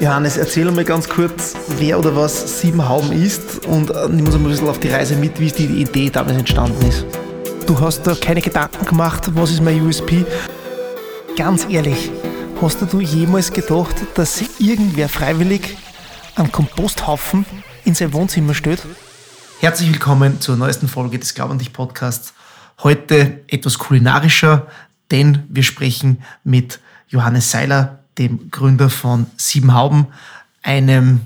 Johannes, erzähl mal ganz kurz, wer oder was Siebenhauben ist und äh, nimm uns mal ein bisschen auf die Reise mit, wie die Idee damals entstanden ist. Du hast da keine Gedanken gemacht, was ist mein USP? Ganz ehrlich, hast du jemals gedacht, dass irgendwer freiwillig einen Komposthaufen in sein Wohnzimmer stellt? Herzlich willkommen zur neuesten Folge des Glaub an dich Podcasts. Heute etwas kulinarischer, denn wir sprechen mit Johannes Seiler, dem Gründer von Siebenhauben, einem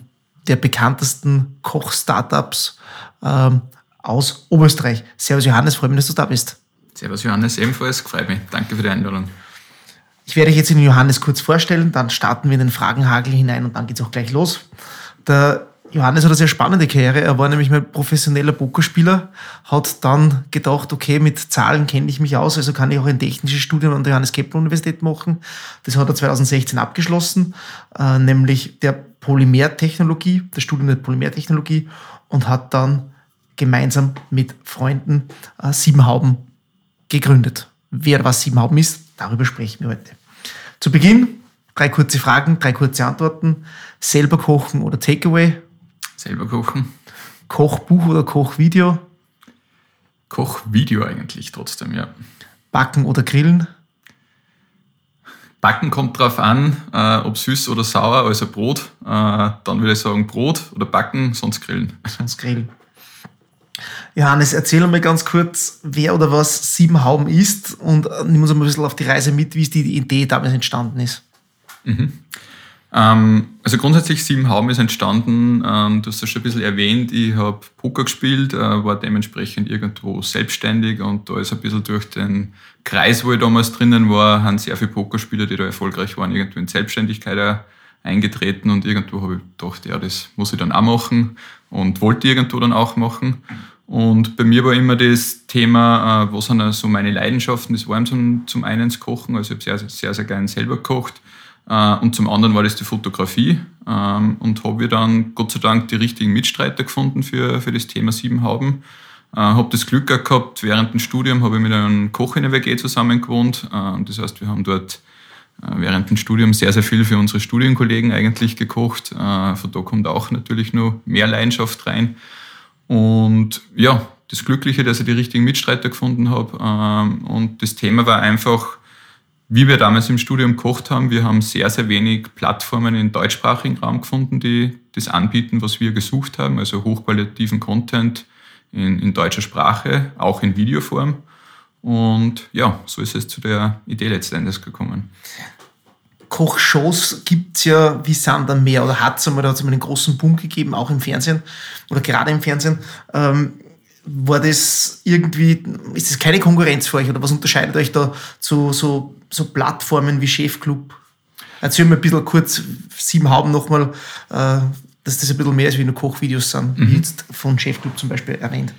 der bekanntesten Koch-Startups ähm, aus Oberösterreich. Servus Johannes, freue mich, dass du da bist. Servus Johannes, ebenfalls, freut mich. Danke für die Einladung. Ich werde euch jetzt den Johannes kurz vorstellen, dann starten wir in den Fragenhagel hinein und dann geht es auch gleich los. Der Johannes hat eine sehr spannende Karriere. Er war nämlich mal professioneller Pokerspieler, hat dann gedacht, okay, mit Zahlen kenne ich mich aus, also kann ich auch ein technisches Studium an der Johannes Kepler Universität machen. Das hat er 2016 abgeschlossen, äh, nämlich der Polymertechnologie, das Studium der Polymertechnologie und hat dann gemeinsam mit Freunden äh, Siebenhauben gegründet. Wer was Siebenhauben ist, darüber sprechen wir heute. Zu Beginn drei kurze Fragen, drei kurze Antworten. Selber kochen oder Takeaway? Selber kochen. Kochbuch oder Kochvideo? Kochvideo eigentlich trotzdem, ja. Backen oder grillen? Backen kommt drauf an, äh, ob süß oder sauer, also Brot. Äh, dann würde ich sagen Brot oder backen, sonst grillen. Sonst grillen. Johannes, erzähl mal ganz kurz, wer oder was Siebenhauben ist und nimm uns mal ein bisschen auf die Reise mit, wie die Idee damals entstanden ist. Mhm. Ähm, also grundsätzlich Siebenhauben ist entstanden, ähm, du hast das schon ein bisschen erwähnt, ich habe Poker gespielt, äh, war dementsprechend irgendwo selbstständig und da ist ein bisschen durch den Kreis, wo ich damals drinnen war, haben sehr viele Pokerspieler, die da erfolgreich waren, irgendwo in Selbstständigkeit eingetreten und irgendwo habe ich gedacht, ja, das muss ich dann auch machen und wollte irgendwo dann auch machen. Und bei mir war immer das Thema, äh, was sind also meine Leidenschaften, das war zum, zum einen das Kochen, also ich habe sehr, sehr, sehr gerne selber gekocht und zum anderen war das die Fotografie. Ähm, und habe dann Gott sei Dank die richtigen Mitstreiter gefunden für, für das Thema Siebenhauben. Äh, habe das Glück gehabt, während dem Studium habe ich mit einem Koch in der WG zusammen gewohnt. Äh, das heißt, wir haben dort während dem Studium sehr, sehr viel für unsere Studienkollegen eigentlich gekocht. Von da kommt auch natürlich nur mehr Leidenschaft rein. Und ja, das Glückliche, dass ich die richtigen Mitstreiter gefunden habe. Ähm, und das Thema war einfach, wie wir damals im Studium gekocht haben, wir haben sehr, sehr wenig Plattformen im deutschsprachigen Raum gefunden, die das anbieten, was wir gesucht haben, also hochqualitativen Content in, in deutscher Sprache, auch in Videoform. Und ja, so ist es zu der Idee letztendlich gekommen. Kochshows gibt es ja wie Sand am Meer oder hat es einmal, da hat einmal einen großen Boom gegeben, auch im Fernsehen oder gerade im Fernsehen. Ähm, war das irgendwie, ist das keine Konkurrenz für euch oder was unterscheidet euch da zu so, so Plattformen wie Chefclub? Erzähl mir ein bisschen kurz, sieben Hauben nochmal, äh, dass das ein bisschen mehr ist wie nur Kochvideos sind, mhm. wie jetzt von Chefclub zum Beispiel erwähnt.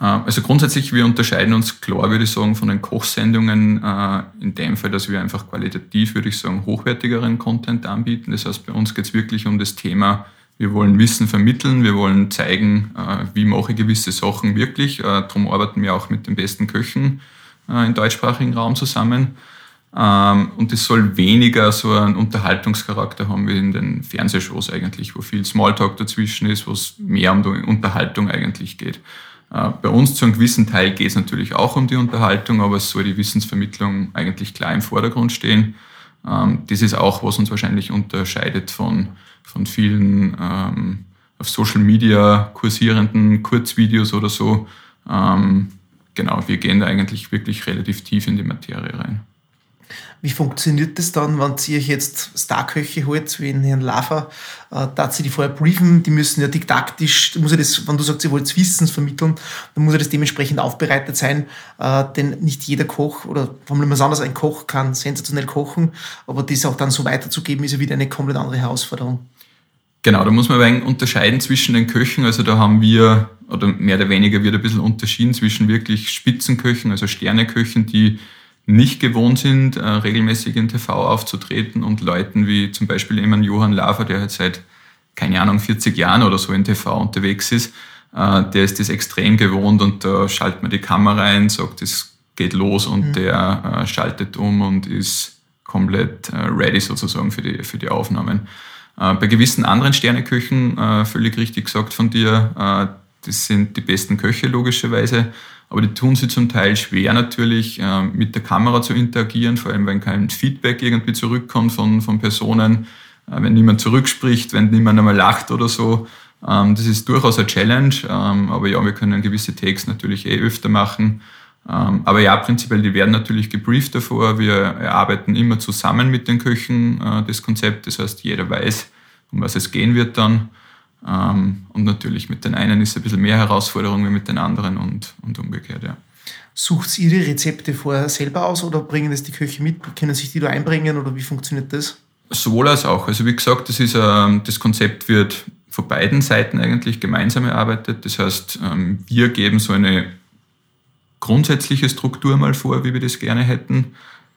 Äh, also grundsätzlich, wir unterscheiden uns klar, würde ich sagen, von den Kochsendungen äh, in dem Fall, dass wir einfach qualitativ, würde ich sagen, hochwertigeren Content anbieten. Das heißt, bei uns geht es wirklich um das Thema, wir wollen Wissen vermitteln, wir wollen zeigen, äh, wie mache ich gewisse Sachen wirklich. Darum arbeiten wir auch mit den besten Köchen im deutschsprachigen Raum zusammen. Ähm, und es soll weniger so einen Unterhaltungscharakter haben wie in den Fernsehshows eigentlich, wo viel Smalltalk dazwischen ist, wo es mehr um die Unterhaltung eigentlich geht. Äh, bei uns zu einem gewissen Teil geht es natürlich auch um die Unterhaltung, aber es soll die Wissensvermittlung eigentlich klar im Vordergrund stehen. Ähm, das ist auch, was uns wahrscheinlich unterscheidet von, von vielen ähm, auf Social Media kursierenden Kurzvideos oder so. Ähm, genau, wir gehen da eigentlich wirklich relativ tief in die Materie rein. Wie funktioniert das dann, wenn ihr euch jetzt Starköche holt, wie in Herrn Lava, äh, da sie die vorher briefen, die müssen ja didaktisch, muss ja das, wenn du sagst, ihr wollt Wissens vermitteln, dann muss ja das dementsprechend aufbereitet sein, äh, denn nicht jeder Koch oder formulieren wir es anders, ein Koch kann sensationell kochen, aber das auch dann so weiterzugeben, ist ja wieder eine komplett andere Herausforderung. Genau, da muss man ein unterscheiden zwischen den Köchen. Also da haben wir, oder mehr oder weniger wird ein bisschen unterschieden zwischen wirklich Spitzenköchen, also Sterneköchen, die nicht gewohnt sind, äh, regelmäßig in TV aufzutreten und Leuten wie zum Beispiel jemand Johann Lafer, der halt seit, keine Ahnung, 40 Jahren oder so in TV unterwegs ist, äh, der ist das extrem gewohnt und da schaltet man die Kamera ein, sagt, es geht los und mhm. der äh, schaltet um und ist komplett äh, ready sozusagen für die, für die Aufnahmen. Äh, bei gewissen anderen Sterneküchen, äh, völlig richtig gesagt von dir, äh, das sind die besten Köche logischerweise, aber die tun sie zum Teil schwer natürlich, äh, mit der Kamera zu interagieren, vor allem wenn kein Feedback irgendwie zurückkommt von, von Personen, äh, wenn niemand zurückspricht, wenn niemand einmal lacht oder so. Ähm, das ist durchaus eine Challenge, ähm, aber ja, wir können gewisse Takes natürlich eh öfter machen. Ähm, aber ja, prinzipiell, die werden natürlich gebrieft davor. Wir erarbeiten immer zusammen mit den Köchen äh, das Konzept. Das heißt, jeder weiß, um was es gehen wird dann. Und natürlich mit den einen ist es ein bisschen mehr Herausforderung wie mit den anderen und, und umgekehrt, ja. Sucht ihr die Rezepte vorher selber aus oder bringen das die Köche mit? Können sich die da einbringen oder wie funktioniert das? Sowohl als auch. Also wie gesagt, das, ist, äh, das Konzept wird von beiden Seiten eigentlich gemeinsam erarbeitet. Das heißt, ähm, wir geben so eine grundsätzliche Struktur mal vor, wie wir das gerne hätten.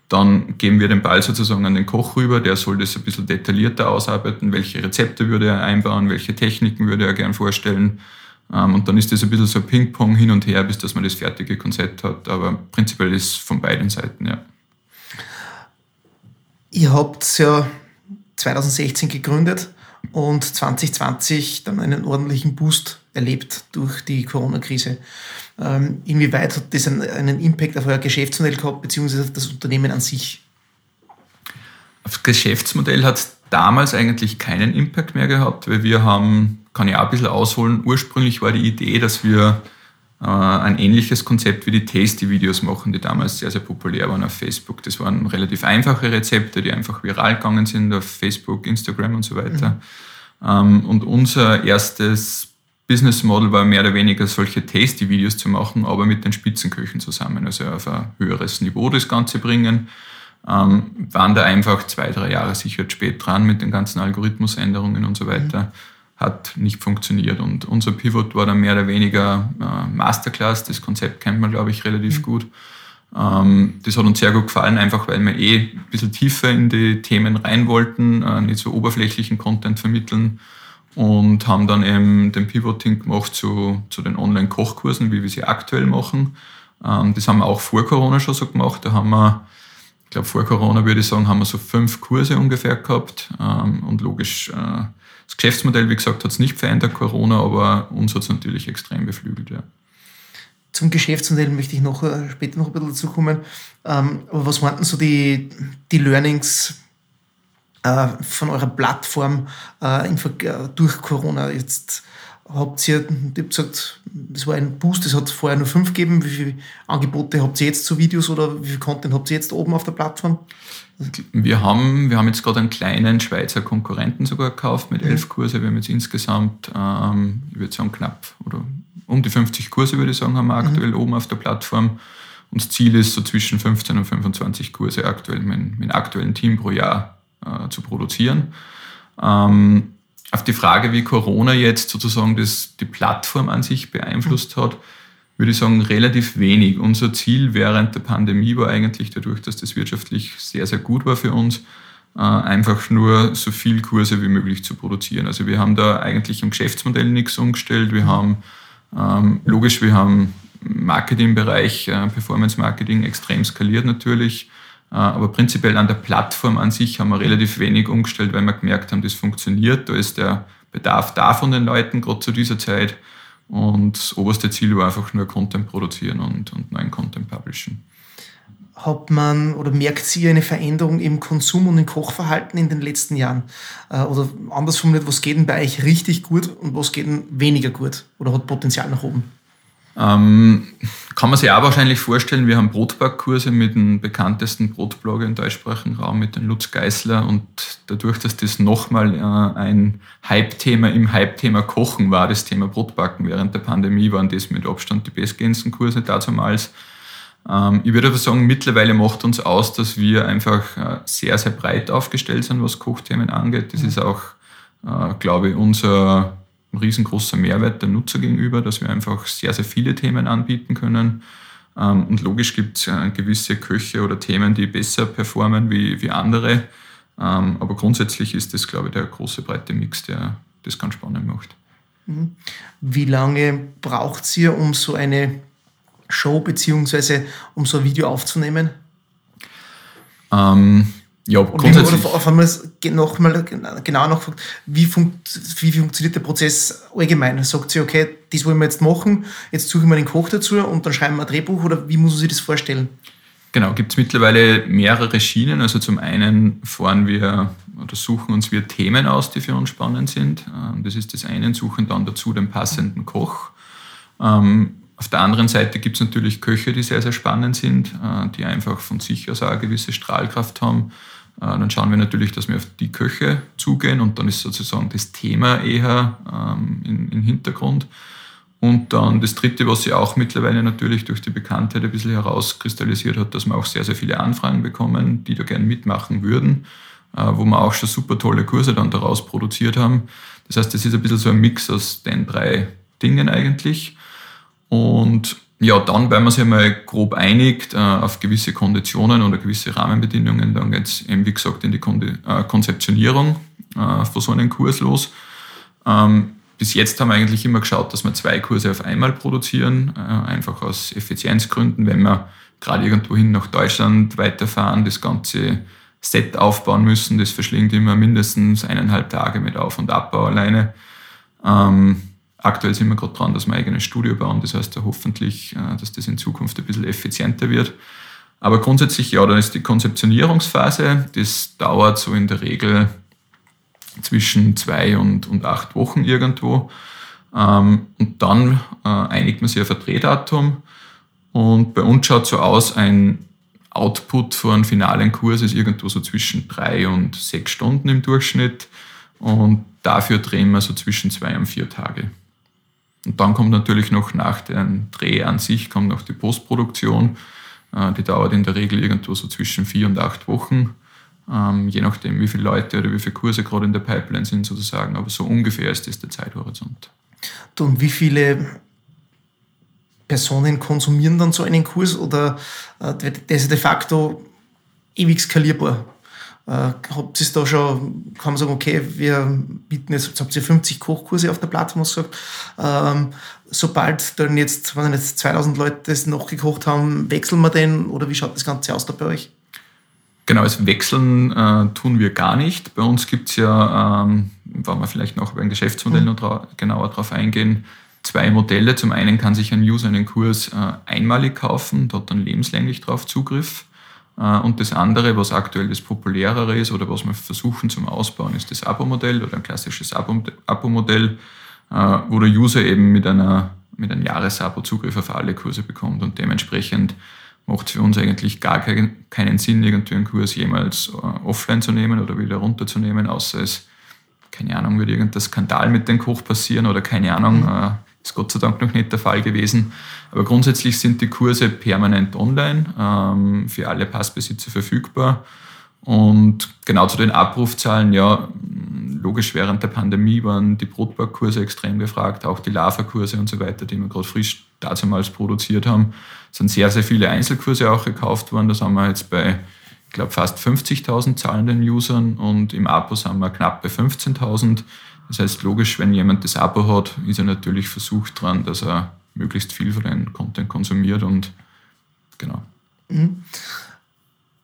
Dann geben wir den Ball sozusagen an den Koch rüber, der soll das ein bisschen detaillierter ausarbeiten, welche Rezepte würde er einbauen, welche Techniken würde er gern vorstellen. Ähm, und dann ist das ein bisschen so Ping-Pong hin und her, bis dass man das fertige Konzept hat. Aber prinzipiell ist es von beiden Seiten, ja. Ihr habt ja 2016 gegründet und 2020 dann einen ordentlichen Boost erlebt durch die Corona-Krise. Ähm, inwieweit hat das einen, Impact auf euer Geschäftsmodell gehabt, beziehungsweise auf das Unternehmen an sich? Aufs Geschäftsmodell hat damals eigentlich keinen Impact mehr gehabt, weil wir haben, kann ich auch ein bisschen ausholen, ursprünglich war die Idee, dass wir ein ähnliches Konzept wie die Tasty-Videos machen, die damals sehr, sehr populär waren auf Facebook. Das waren relativ einfache Rezepte, die einfach viral gegangen sind auf Facebook, Instagram und so weiter. Mhm. und unser erstes Business Model war mehr oder weniger solche Tasty-Videos zu machen, aber mit den Spitzenköchen zusammen, also auf ein höheres Niveau das Ganze bringen. Ähm, waren da einfach zwei, drei Jahre sicher spät dran mit den ganzen Algorithmusänderungen und so weiter. Mhm hat nicht funktioniert. Und unser Pivot war dann mehr oder weniger äh, Masterclass. Das Konzept kennt man, glaube ich, relativ mhm. gut. Ähm, das hat uns sehr gut gefallen, einfach weil wir eh ein bisschen tiefer in die Themen rein wollten, äh, nicht so oberflächlichen Content vermitteln und haben dann eben den Pivoting gemacht zu, zu den Online-Kochkursen, wie wir sie aktuell machen. Ähm, das haben wir auch vor Corona schon so gemacht. Da haben wir, ich glaube, vor Corona würde ich sagen, haben wir so fünf Kurse ungefähr gehabt. Ähm, und logisch, äh, das Geschäftsmodell, wie gesagt, hat es nicht verändert, Corona, aber uns hat es natürlich extrem beflügelt. Ja. Zum Geschäftsmodell möchte ich noch äh, später noch ein bisschen dazu kommen. Ähm, aber was waren denn so die, die Learnings äh, von eurer Plattform äh, durch Corona? Jetzt habt ihr, ich habe gesagt, das war ein Boost, es hat vorher nur fünf gegeben. Wie viele Angebote habt ihr jetzt zu Videos oder wie viel Content habt ihr jetzt oben auf der Plattform? Wir haben, wir haben jetzt gerade einen kleinen Schweizer Konkurrenten sogar gekauft mit elf mhm. Kurse. Wir haben jetzt insgesamt, ähm, ich würde sagen, knapp oder um die 50 Kurse, würde ich sagen, haben wir mhm. aktuell mhm. oben auf der Plattform. Und das Ziel ist, so zwischen 15 und 25 Kurse aktuell mit, mit dem aktuellen Team pro Jahr äh, zu produzieren. Ähm, auf die Frage, wie Corona jetzt sozusagen das, die Plattform an sich beeinflusst hat, würde ich sagen, relativ wenig. Unser Ziel während der Pandemie war eigentlich dadurch, dass das wirtschaftlich sehr, sehr gut war für uns, äh, einfach nur so viel Kurse wie möglich zu produzieren. Also wir haben da eigentlich im Geschäftsmodell nichts umgestellt. Wir haben, ähm, logisch, wir haben Marketingbereich, äh, Performance Marketing extrem skaliert natürlich. Äh, aber prinzipiell an der Plattform an sich haben wir relativ wenig umgestellt, weil wir gemerkt haben, das funktioniert. Da ist der Bedarf da von den Leuten, gerade zu dieser Zeit. Und das oberste Ziel war einfach nur Content produzieren und, und neuen Content publishen. Hat man oder merkt Sie eine Veränderung im Konsum und im Kochverhalten in den letzten Jahren? Äh, oder anders formuliert, was geht denn bei euch richtig gut und was geht denn weniger gut oder hat Potenzial nach oben? Ähm, kann man sich auch wahrscheinlich vorstellen, wir haben Brotbackkurse mit dem bekanntesten Brotblogger im deutschsprachigen Raum, mit dem Lutz Geißler. Und dadurch, dass das nochmal äh, ein Hype-Thema im Hype-Thema Kochen war, das Thema Brotbacken während der Pandemie, waren das mit Abstand die bestgehendsten Kurse dazumals. Ähm, ich würde aber sagen, mittlerweile macht uns aus, dass wir einfach äh, sehr, sehr breit aufgestellt sind, was Kochthemen angeht. Das mhm. ist auch, äh, glaube ich, unser ein riesengroßer Mehrwert der Nutzer gegenüber, dass wir einfach sehr, sehr viele Themen anbieten können. Ähm, und logisch gibt es äh, gewisse Köche oder Themen, die besser performen wie, wie andere. Ähm, aber grundsätzlich ist das, glaube ich, der große breite Mix, der das ganz spannend macht. Mhm. Wie lange braucht ihr, um so eine Show bzw. um so ein Video aufzunehmen? Ähm, Ja, grundsätzlich. Oder auf einmal nochmal genauer nachgefragt, wie, funkt, wie funktioniert der Prozess allgemein? Sagt sie, okay, das wollen wir jetzt machen, jetzt suchen wir einen Koch dazu und dann schreiben wir ein Drehbuch oder wie muss man sich das vorstellen? Genau, gibt es mittlerweile mehrere Schienen. Also zum einen fahren wir oder suchen uns wir Themen aus, die für uns spannend sind. Ähm, das ist das eine, suchen dann dazu den passenden Koch. Ähm, auf der anderen Seite gibt es natürlich Köche, die sehr, sehr spannend sind, äh, die einfach von sich aus auch eine gewisse Strahlkraft haben. Äh, dann schauen wir natürlich, dass wir auf die Köche zugehen und dann ist sozusagen das Thema eher ähm, im Hintergrund. Und dann das Dritte, was sich auch mittlerweile natürlich durch die Bekanntheit ein bisschen herauskristallisiert hat, dass wir auch sehr, sehr viele Anfragen bekommen, die da gerne mitmachen würden, äh, wo wir auch schon super tolle Kurse dann daraus produziert haben. Das heißt, das ist ein bisschen so ein Mix aus den drei Dingen eigentlich. Und ja, dann, wenn man sich einmal grob einigt äh, auf gewisse Konditionen oder gewisse Rahmenbedingungen, dann geht es eben, wie gesagt, in die äh, Konzeptionierung von so einem Kurs los. Ähm, bis jetzt haben wir eigentlich immer geschaut, dass wir zwei Kurse auf einmal produzieren, äh, einfach aus Effizienzgründen, wenn wir gerade irgendwohin nach Deutschland weiterfahren, das ganze Set aufbauen müssen, das verschlingt immer mindestens eineinhalb Tage mit Auf- und Abbau alleine. Ähm, aktuell sind wir gerade dran, dass wir ein eigenes Studio bauen, das heißt hoffentlich, äh, dass das in Zukunft ein bisschen effizienter wird. Aber grundsätzlich, ja, dann ist die Konzeptionierungsphase, das dauert so in der Regel zwischen zwei und, und acht Wochen irgendwo. Ähm, und dann äh, einigt man sich auf ein Drehdatum. Und bei uns schaut so aus, ein Output von einem finalen Kurs ist irgendwo so zwischen drei und sechs Stunden im Durchschnitt. Und dafür drehen wir so zwischen zwei und vier Tage. Dann kommt natürlich noch nach dem Dreh an sich, kommt noch die Postproduktion. Äh, die dauert in der Regel irgendwo so zwischen vier und acht Wochen ähm, je nachdem, wie viele Leute oder wie viele Kurse gerade in der Pipeline sind sozusagen. Aber so ungefähr ist das der Zeithorizont. Und wie viele Personen konsumieren dann so einen Kurs oder äh, das ist de facto ewig skalierbar? Äh, habt ihr da schon, kann man sagen, okay, wir bieten jetzt, jetzt habt ihr 50 Kochkurse auf der Plattform gesagt, ähm, sobald dann jetzt, wenn jetzt 2000 Leute das noch gekocht haben, wechseln wir den oder wie schaut das Ganze aus da bei euch? Genau, das Wechseln äh, tun wir gar nicht. Bei uns gibt es ja, ähm, wollen wir vielleicht noch beim Geschäftsmodell mhm. noch dra genauer darauf eingehen, zwei Modelle. Zum einen kann sich ein User einen Kurs äh, einmalig kaufen, dort dann lebenslänglich darauf Zugriff. Äh, und das andere, was aktuell das populärere ist oder was wir versuchen zum Ausbauen, ist das Abo-Modell oder ein klassisches Abo-Modell, äh, wo der User eben mit, einer, mit einem Jahresabo Zugriff auf alle Kurse bekommt und dementsprechend macht es für uns eigentlich gar keinen Sinn, irgendwie einen Kurs jemals äh, offline zu nehmen oder wieder runterzunehmen, außer es, keine Ahnung, würde irgendein Skandal mit dem Koch passieren oder keine Ahnung, mhm. Ist Gott sei Dank noch nicht der Fall gewesen. Aber grundsätzlich sind die Kurse permanent online, ähm, für alle Passbesitzer verfügbar. Und genau zu den Abrufzahlen, ja, logisch während der Pandemie waren die Brotbackkurse extrem gefragt, auch die Lava-Kurse und so weiter, die wir gerade frisch damals produziert haben. Es sind sehr, sehr viele Einzelkurse auch gekauft worden. Da sind wir jetzt bei, ich glaube, fast 50.000 zahlenden Usern und im Abo sind wir knapp bei 15.000. Das heißt, logisch, wenn jemand das Abo hat, ist er natürlich versucht dran, dass er möglichst viel von dem Content konsumiert und genau. Mhm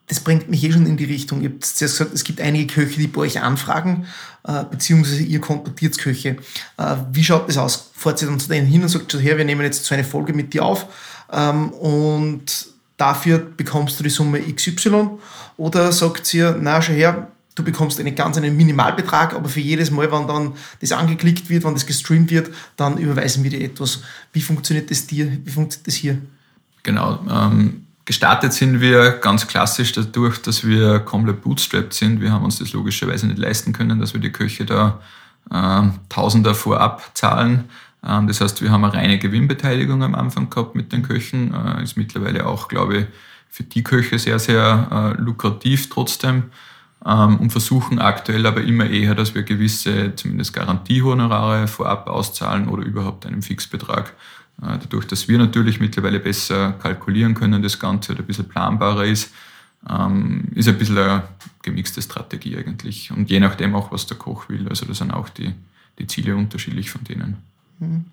das bringt mich eh schon in die Richtung. Ihr habt zuerst gesagt, es gibt einige Köche, die bei euch anfragen, äh, beziehungsweise ihr kontaktiert Köche. Äh, wie schaut das aus? Fahrt ihr dann zu denen hin und sagt, her, wir nehmen jetzt so eine Folge mit dir auf ähm, und dafür bekommst du die Summe XY? Oder sagt ihr, na, schau her, du bekommst einen ganz einen Minimalbetrag, aber für jedes Mal, wenn dann das angeklickt wird, wenn das gestreamt wird, dann überweisen wir dir etwas. Wie funktioniert das dir? Wie funktioniert das hier? Genau. Ähm Gestartet sind wir ganz klassisch dadurch, dass wir komplett bootstrapped sind. Wir haben uns das logischerweise nicht leisten können, dass wir die Köche da äh, Tausender vorab zahlen. Ähm, das heißt, wir haben eine reine Gewinnbeteiligung am Anfang gehabt mit den Köchen. Äh, ist mittlerweile auch, glaube ich, für die Köche sehr, sehr äh, lukrativ trotzdem. Ähm, und versuchen aktuell aber immer eher, dass wir gewisse, zumindest Garantiehonorare vorab auszahlen oder überhaupt einen Fixbetrag äh, dadurch, dass wir natürlich mittlerweile besser kalkulieren können, das Ganze oder ein bisschen planbarer ist, ähm, ist ein bisschen eine gemixte Strategie eigentlich. Und je nachdem auch, was der Koch will. Also da sind auch die, die Ziele unterschiedlich von denen. Mhm.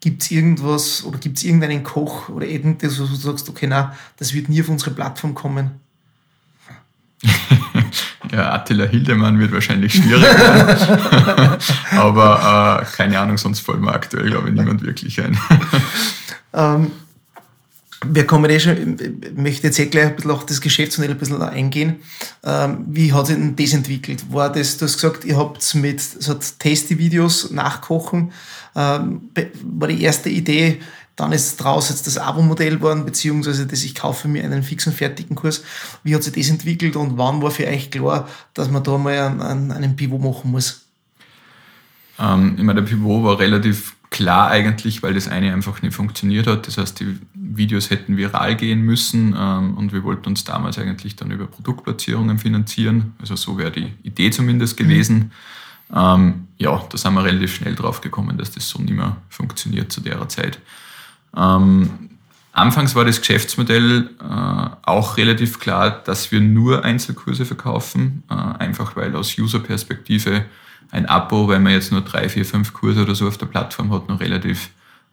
Gibt es irgendwas oder gibt es irgendeinen Koch oder irgendetwas, wo du sagst, okay, na, das wird nie auf unsere Plattform kommen? Ja, Attila Hildemann wird wahrscheinlich schwierig werden. Aber äh, keine Ahnung, sonst fallen mir aktuell, glaube ich, niemand wirklich ein. ähm, wir kommen eh schon, ich möchte jetzt eh gleich ein bisschen auch das Geschäftsmodell ein bisschen eingehen. Ähm, wie hat sich denn das entwickelt? War das, du hast gesagt, ihr habt mit so Tasty-Videos nachkochen, ähm, war die erste Idee, dann ist draus jetzt das Abo-Modell geworden, beziehungsweise dass ich kaufe mir einen fixen, fertigen Kurs. Wie hat sich das entwickelt und wann war für euch klar, dass man da mal einen, einen Pivot machen muss? Ähm, ich meine, der Pivot war relativ klar eigentlich, weil das eine einfach nicht funktioniert hat. Das heißt, die Videos hätten viral gehen müssen ähm, und wir wollten uns damals eigentlich dann über Produktplatzierungen finanzieren. Also so wäre die Idee zumindest gewesen. Mhm. Ähm, ja, da sind wir relativ schnell drauf gekommen, dass das so nicht mehr funktioniert zu der Zeit. Ähm, anfangs war das Geschäftsmodell äh, auch relativ klar, dass wir nur Einzelkurse verkaufen, äh, einfach weil aus User-Perspektive ein Abo, wenn man jetzt nur drei, vier, fünf Kurse oder so auf der Plattform hat, noch relativ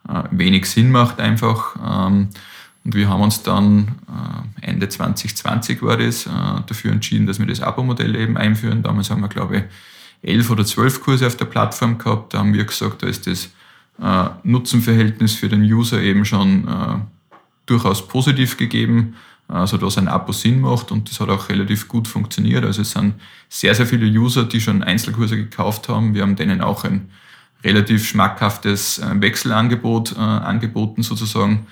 äh, wenig Sinn macht einfach. Ähm, und wir haben uns dann äh, Ende 2020 war das, äh, dafür entschieden, dass wir das Abo-Modell eben einführen. Damals haben wir, glaube ich, elf oder zwölf Kurse auf der Plattform gehabt. Da haben wir gesagt, da ist das äh, Nutzenverhältnis für den User eben schon äh, durchaus positiv gegeben, also dass ein Abo Sinn macht und das hat auch relativ gut funktioniert. Also es sind sehr, sehr viele User, die schon Einzelkurse gekauft haben. Wir haben denen auch ein relativ schmackhaftes äh, Wechselangebot äh, angeboten sozusagen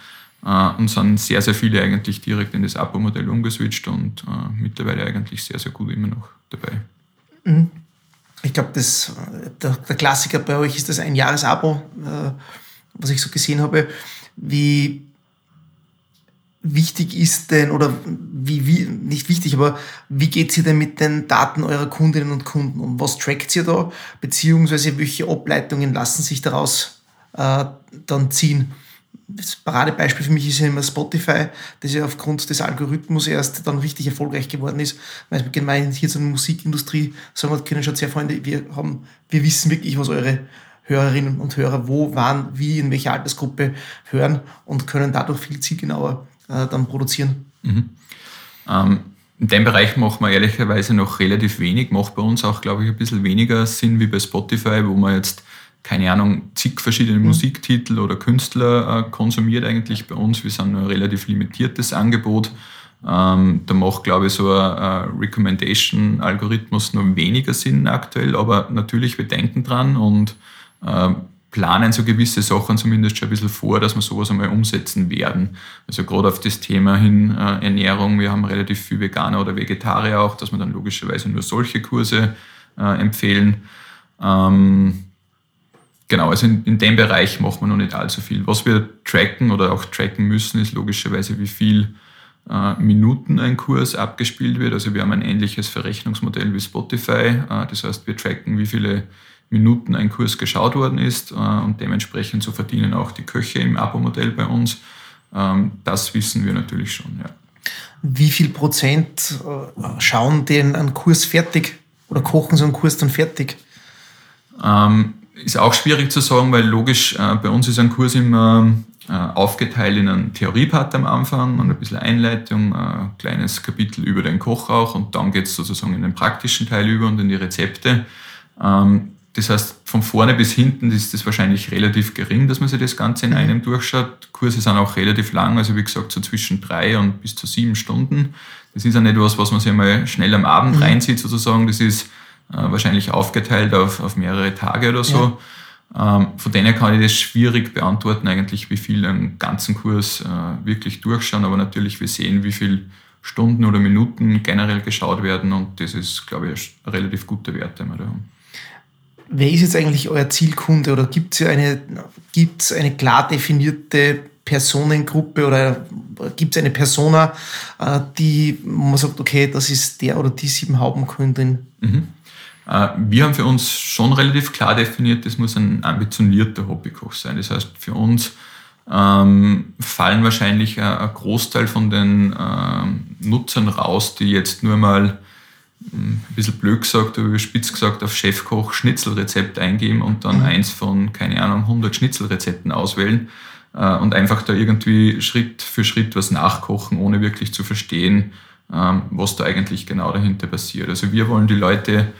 äh, und sind sehr, sehr viele eigentlich direkt in das Abo-Modell umgeswitcht und äh, mittlerweile eigentlich sehr, sehr gut immer noch dabei. Mhm ich glaube, der, der, Klassiker bei euch ist das ein Jahresabo, äh, was ich so gesehen habe. Wie wichtig ist denn, oder wie, wie nicht wichtig, aber wie geht ihr denn mit den Daten eurer Kundinnen und Kunden und was trackt ihr da, beziehungsweise welche Ableitungen lassen sich daraus äh, dann ziehen? das Paradebeispiel für mich ist ja immer Spotify, das ja aufgrund des Algorithmus erst dann richtig erfolgreich geworden ist. Weil gemeint hier so eine Musikindustrie sagen wir, können schon sehr Freunde, wir haben, wir wissen wirklich, was eure Hörerinnen und Hörer wo, wann, wie, in welcher Altersgruppe hören und können dadurch viel zielgenauer äh, dann produzieren. Mhm. Ähm, in dem Bereich machen wir ehrlicherweise noch relativ wenig, macht bei uns auch, glaube ich, ein bisschen weniger Sinn wie bei Spotify, wo man jetzt keine Ahnung, zig verschiedene mhm. Musiktitel oder Künstler äh, konsumiert eigentlich bei uns. Wir sind nur ein relativ limitiertes Angebot. Ähm, da macht, glaube ich, so ein äh, Recommendation-Algorithmus noch weniger Sinn aktuell, aber natürlich, wir denken dran und äh, planen so gewisse Sachen zumindest schon ein bisschen vor, dass wir sowas einmal umsetzen werden. Also gerade auf das Thema hin äh, Ernährung, wir haben relativ viel Veganer oder Vegetarier auch, dass wir dann logischerweise nur solche Kurse äh, empfehlen. Ähm, Genau, also in, in dem Bereich macht man noch nicht allzu viel. Was wir tracken oder auch tracken müssen, ist logischerweise, wie viel äh, Minuten ein Kurs abgespielt wird. Also wir haben ein ähnliches Verrechnungsmodell wie Spotify. Äh, das heißt, wir tracken, wie viele Minuten ein Kurs geschaut worden ist äh, und dementsprechend so verdienen auch die Köche im Abo-Modell bei uns. Ähm, das wissen wir natürlich schon, ja. Wie viel Prozent äh, schauen den einen Kurs fertig oder kochen so einen Kurs dann fertig? Ähm, ist auch schwierig zu sagen, weil logisch, äh, bei uns ist ein Kurs immer äh, aufgeteilt in einen Theoriepart am Anfang und ein bisschen Einleitung, ein äh, kleines Kapitel über den Koch auch und dann geht es sozusagen in den praktischen Teil über und in die Rezepte. Ähm, das heißt, von vorne bis hinten ist das wahrscheinlich relativ gering, dass man sich das Ganze in einem durchschaut. Kurse sind auch relativ lang, also wie gesagt, so zwischen drei und bis zu sieben Stunden. Das ist ja nicht was, was man sich mal schnell am Abend mhm. reinzieht, sozusagen. Das ist äh, wahrscheinlich aufgeteilt auf, auf mehrere Tage oder so. Ja. Ähm, von denen kann ich das schwierig beantworten, eigentlich, wie viel einen ganzen Kurs äh, wirklich durchschauen. Aber natürlich, wir sehen, wie viele Stunden oder Minuten generell geschaut werden und das ist, glaube ich, ein relativ guter Wert, den wir da haben. Wer ist jetzt eigentlich euer Zielkunde oder gibt es eine, gibt's eine klar definierte Personengruppe oder gibt es eine Persona, äh, die man sagt, okay, das ist der oder die sieben Haubenkundin? Mhm. Äh, wir haben für uns schon relativ klar definiert, das muss ein ambitionierter Hobbykoch sein. Das heißt, für uns ähm, fallen wahrscheinlich ein, ein, Großteil von den ähm, Nutzern raus, die jetzt nur mal ein bisschen blöd gesagt oder spitz gesagt auf Chefkoch Schnitzelrezept eingeben und dann mhm. eins von, keine Ahnung, 100 Schnitzelrezepten auswählen äh, und einfach da irgendwie Schritt für Schritt was nachkochen, ohne wirklich zu verstehen, ähm, was da eigentlich genau dahinter passiert. Also wir wollen die Leute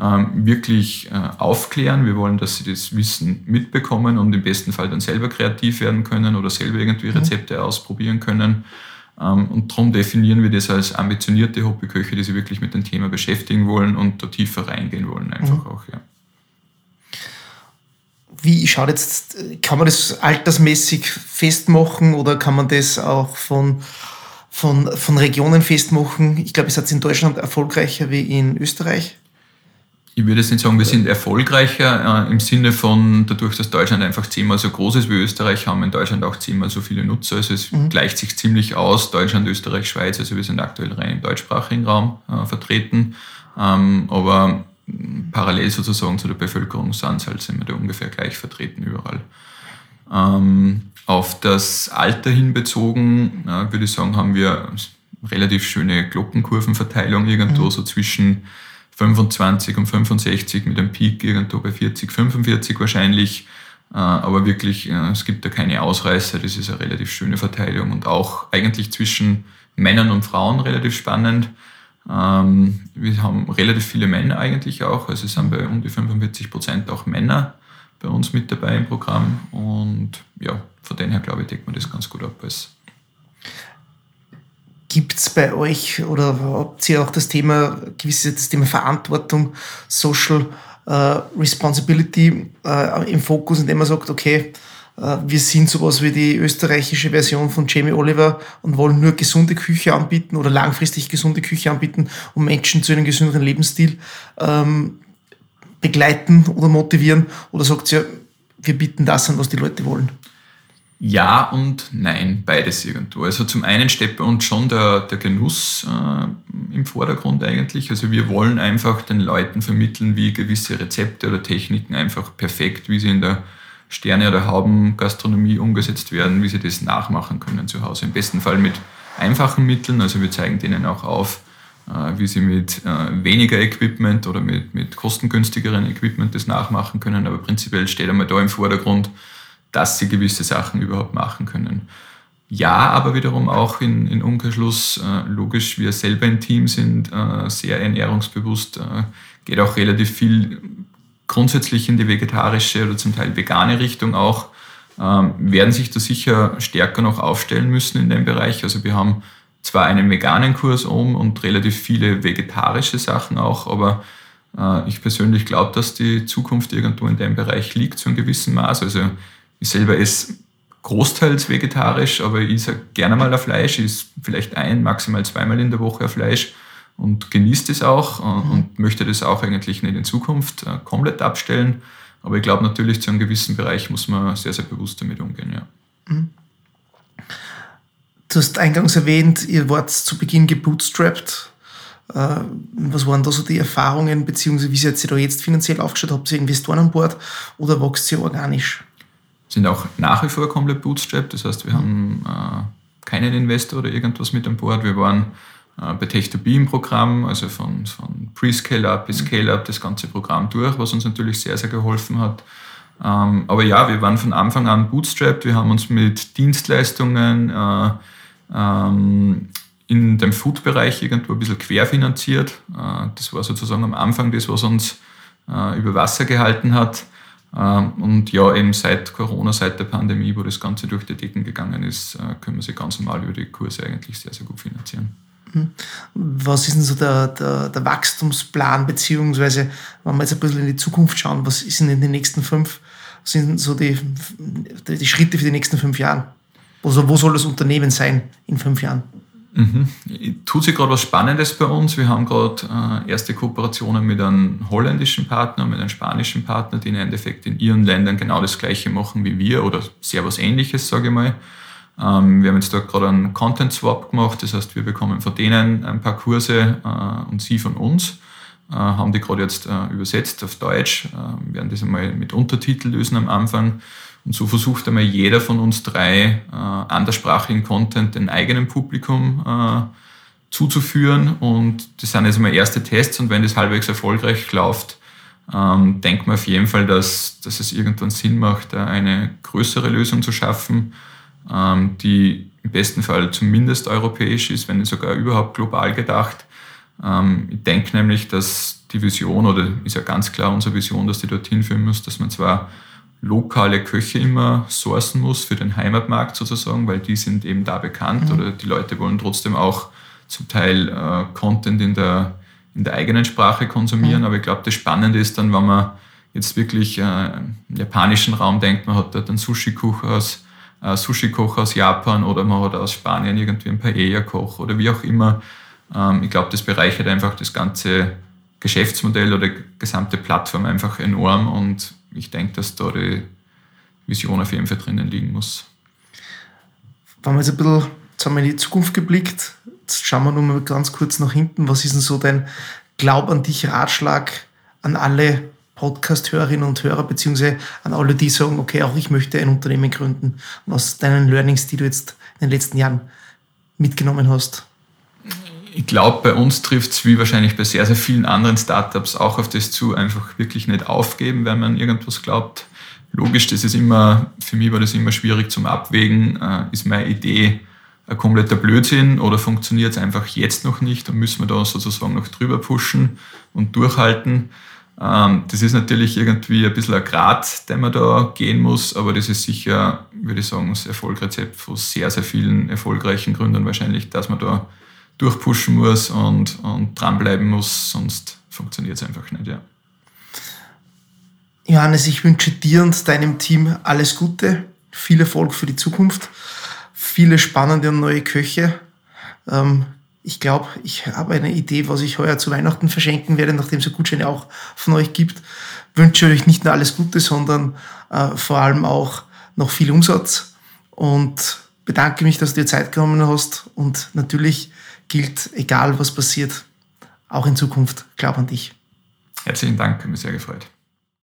ähm, wirklich äh, aufklären. Wir wollen, dass sie das Wissen mitbekommen und im besten Fall dann selber kreativ werden können oder selber irgendwie mhm. Rezepte mhm. ausprobieren können. Ähm, und darum definieren wir das als ambitionierte Hobbyköche, die sich wirklich mit dem Thema beschäftigen wollen und da tiefer reingehen wollen, einfach mhm. auch, ja. Wie schaut jetzt, kann man das altersmäßig festmachen oder kann man das auch von, von, von Regionen festmachen? Ich glaube, es hat in Deutschland erfolgreicher wie in Österreich ich würde jetzt nicht sagen, wir sind erfolgreicher äh, im Sinne von, dadurch, dass Deutschland einfach zehnmal so groß ist wie Österreich, haben in Deutschland auch zehnmal so viele Nutzer. Also es mhm. gleicht sich ziemlich aus, Deutschland, Österreich, Schweiz. Also wir sind aktuell rein im deutschsprachigen Raum äh, vertreten. Ähm, aber parallel sozusagen zu der Bevölkerungsanzahl sind wir da ungefähr gleich vertreten überall. Ähm, auf das Alter hin bezogen, äh, würde ich sagen, haben wir relativ schöne Glockenkurvenverteilung irgendwo mhm. so zwischen 25 und 65 mit einem Peak irgendwo bei 40, 45 wahrscheinlich. Äh, aber wirklich, äh, es gibt da keine Ausreißer. Das ist eine relativ schöne Verteilung und auch eigentlich zwischen Männern und Frauen relativ spannend. Ähm, wir haben relativ viele Männer eigentlich auch. Also es sind bei um die 45 Prozent auch Männer bei uns mit dabei im Programm. Und ja, von dem her glaube ich, deckt man das ganz gut ab als Gibt es bei euch oder habt ihr auch das Thema, gewisse das Thema Verantwortung, Social äh, Responsibility äh, im Fokus, indem man sagt, okay, äh, wir sind sowas wie die österreichische Version von Jamie Oliver und wollen nur gesunde Küche anbieten oder langfristig gesunde Küche anbieten, um Menschen zu einem gesünderen Lebensstil ähm, begleiten oder motivieren? Oder sagt ihr, wir bieten das an, was die Leute wollen? Ja und nein, beides irgendwo. Also zum einen steht bei uns schon der, der Genuss äh, im Vordergrund eigentlich. Also wir wollen einfach den Leuten vermitteln, wie gewisse Rezepte oder Techniken einfach perfekt, wie sie in der Sterne- oder Hauben-Gastronomie umgesetzt werden, wie sie das nachmachen können zu Hause. Im besten Fall mit einfachen Mitteln. Also wir zeigen denen auch auf, äh, wie sie mit äh, weniger Equipment oder mit, mit kostengünstigeren Equipment das nachmachen können. Aber prinzipiell steht einmal da im Vordergrund, dass sie gewisse Sachen überhaupt machen können. Ja, aber wiederum auch in, in Umkehrschluss, äh, logisch, wir selber im Team sind äh, sehr ernährungsbewusst, äh, geht auch relativ viel grundsätzlich in die vegetarische oder zum Teil vegane Richtung auch, ähm, werden sich da sicher stärker noch aufstellen müssen in dem Bereich. Also wir haben zwar einen veganen Kurs um und relativ viele vegetarische Sachen auch, aber äh, ich persönlich glaube, dass die Zukunft irgendwo in dem Bereich liegt, zu einem gewissen Maß. Also ich selber esse großteils vegetarisch, aber ich esse gerne mal ein Fleisch. Ich esse vielleicht ein, maximal zweimal in der Woche ein Fleisch und genieße das auch mhm. und möchte das auch eigentlich nicht in Zukunft äh, komplett abstellen. Aber ich glaube natürlich, zu einem gewissen Bereich muss man sehr, sehr bewusst damit umgehen. Ja. Mhm. Du hast eingangs erwähnt, ihr wart zu Beginn gebootstrapped. Äh, was waren da so die Erfahrungen, beziehungsweise wie seid ihr da jetzt finanziell aufgestellt? Habt ihr Investoren an Bord oder wächst ihr organisch? Sind auch nach wie vor komplett bootstrapped. Das heißt, wir haben äh, keinen Investor oder irgendwas mit an Bord. Wir waren äh, bei Tech2B im Programm, also von, von Pre-Scale-Up bis Scale-Up das ganze Programm durch, was uns natürlich sehr, sehr geholfen hat. Ähm, aber ja, wir waren von Anfang an bootstrapped. Wir haben uns mit Dienstleistungen äh, ähm, in dem Food-Bereich irgendwo ein bisschen querfinanziert. Äh, das war sozusagen am Anfang das, was uns äh, über Wasser gehalten hat. Ähm, und ja, eben seit Corona, seit der Pandemie, wo das Ganze durch die Decken gegangen ist, äh, können wir sie ganz normal über die Kurse eigentlich sehr, sehr gut finanzieren. Mhm. Was ist denn so der, der, der, Wachstumsplan, beziehungsweise, wenn wir jetzt ein bisschen in die Zukunft schauen, was sind in den nächsten fünf, sind so die, die Schritte für die nächsten fünf Jahre? Also wo soll das Unternehmen sein in fünf Jahren? Mhm. Tut sich gerade was Spannendes bei uns. Wir haben gerade äh, erste Kooperationen mit einem holländischen Partner, mit einem spanischen Partner, die im Endeffekt in ihren Ländern genau das Gleiche machen wie wir oder sehr was Ähnliches, sage ich mal. Ähm, wir haben jetzt da gerade einen Content Swap gemacht, das heißt, wir bekommen von denen ein paar Kurse äh, und sie von uns. Äh, haben die gerade jetzt übersetzt auf Deutsch, äh, werden das einmal mit Untertitel lösen am Anfang und so versucht einmal jeder von uns drei äh, anderssprachigen Content dem eigenen Publikum äh, zuzuführen. Und das sind jetzt einmal erste Tests und wenn das halbwegs erfolgreich läuft, ähm, denkt man auf jeden Fall, dass, dass es irgendwann Sinn macht, eine größere Lösung zu schaffen. ähm, die im besten Fall zumindest europäisch ist, wenn nicht sogar überhaupt global gedacht. Ähm, ich denke nämlich, dass die Vision, oder ist ja ganz klar unsere Vision, dass die dorthin führen muss, dass man zwar lokale Köche immer sourcen muss für den Heimatmarkt sozusagen, weil die sind eben da bekannt mhm. oder die Leute wollen trotzdem auch zum Teil äh, Content in der, in der eigenen Sprache konsumieren. Mhm. Aber ich glaube, das Spannende ist dann, wenn man jetzt wirklich äh, im japanischen Raum denkt, man hat dort einen Sushi-Koch aus, äh, Sushi aus Japan oder man hat aus Spanien irgendwie einen Paella-Koch oder wie auch immer. Ähm, ich glaube, das bereichert einfach das ganze Geschäftsmodell oder gesamte Plattform einfach enorm und ich denke, dass da die Vision auf jeden Fall drinnen liegen muss. Wenn wir jetzt ein bisschen jetzt haben wir in die Zukunft geblickt, jetzt schauen wir nur mal ganz kurz nach hinten. Was ist denn so dein Glaub an dich Ratschlag an alle Podcast-Hörerinnen und Hörer, beziehungsweise an alle, die sagen, okay, auch ich möchte ein Unternehmen gründen, was deinen Learnings, die du jetzt in den letzten Jahren mitgenommen hast? Ich glaube, bei uns trifft es wie wahrscheinlich bei sehr, sehr vielen anderen Startups auch auf das zu, einfach wirklich nicht aufgeben, wenn man irgendwas glaubt. Logisch, das ist immer, für mich war das immer schwierig zum Abwägen. Äh, ist meine Idee ein kompletter Blödsinn oder funktioniert es einfach jetzt noch nicht und müssen wir da sozusagen noch drüber pushen und durchhalten. Ähm, das ist natürlich irgendwie ein bisschen ein Grad, den man da gehen muss, aber das ist sicher, würde ich sagen, das Erfolgsrezept von sehr, sehr vielen erfolgreichen Gründern wahrscheinlich, dass man da durchpushen muss und, und dranbleiben muss, sonst funktioniert es einfach nicht. Ja. Johannes, ich wünsche dir und deinem Team alles Gute, viel Erfolg für die Zukunft, viele spannende und neue Köche. Ähm, ich glaube, ich habe eine Idee, was ich heuer zu Weihnachten verschenken werde, nachdem es ja Gutscheine auch von euch gibt. Wünsche euch nicht nur alles Gute, sondern äh, vor allem auch noch viel Umsatz und bedanke mich, dass du dir Zeit genommen hast und natürlich gilt, egal was passiert, auch in Zukunft, glaub an dich. Herzlichen Dank, hat mich sehr gefreut.